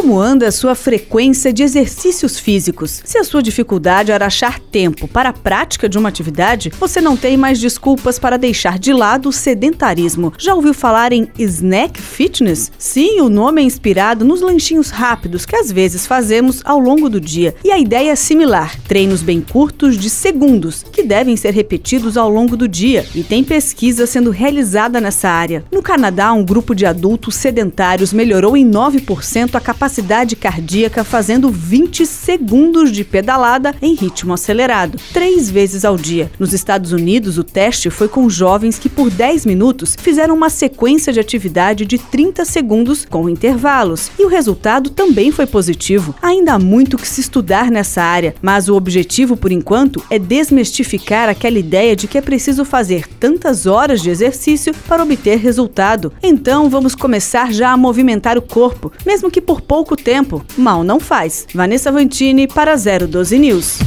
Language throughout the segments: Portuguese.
Como anda a sua frequência de exercícios físicos? Se a sua dificuldade era achar tempo para a prática de uma atividade, você não tem mais desculpas para deixar de lado o sedentarismo. Já ouviu falar em snack fitness? Sim, o nome é inspirado nos lanchinhos rápidos que às vezes fazemos ao longo do dia. E a ideia é similar: treinos bem curtos de segundos, que devem ser repetidos ao longo do dia. E tem pesquisa sendo realizada nessa área. No Canadá, um grupo de adultos sedentários melhorou em 9% a capacidade capacidade cardíaca fazendo 20 segundos de pedalada em ritmo acelerado, três vezes ao dia. Nos Estados Unidos, o teste foi com jovens que, por 10 minutos, fizeram uma sequência de atividade de 30 segundos com intervalos. E o resultado também foi positivo. Ainda há muito que se estudar nessa área, mas o objetivo, por enquanto, é desmistificar aquela ideia de que é preciso fazer tantas horas de exercício para obter resultado. Então, vamos começar já a movimentar o corpo, mesmo que por pouco tempo, mal não faz. Vanessa Vantini para 012 News.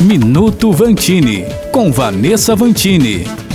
Minuto Vantini, com Vanessa Vantini.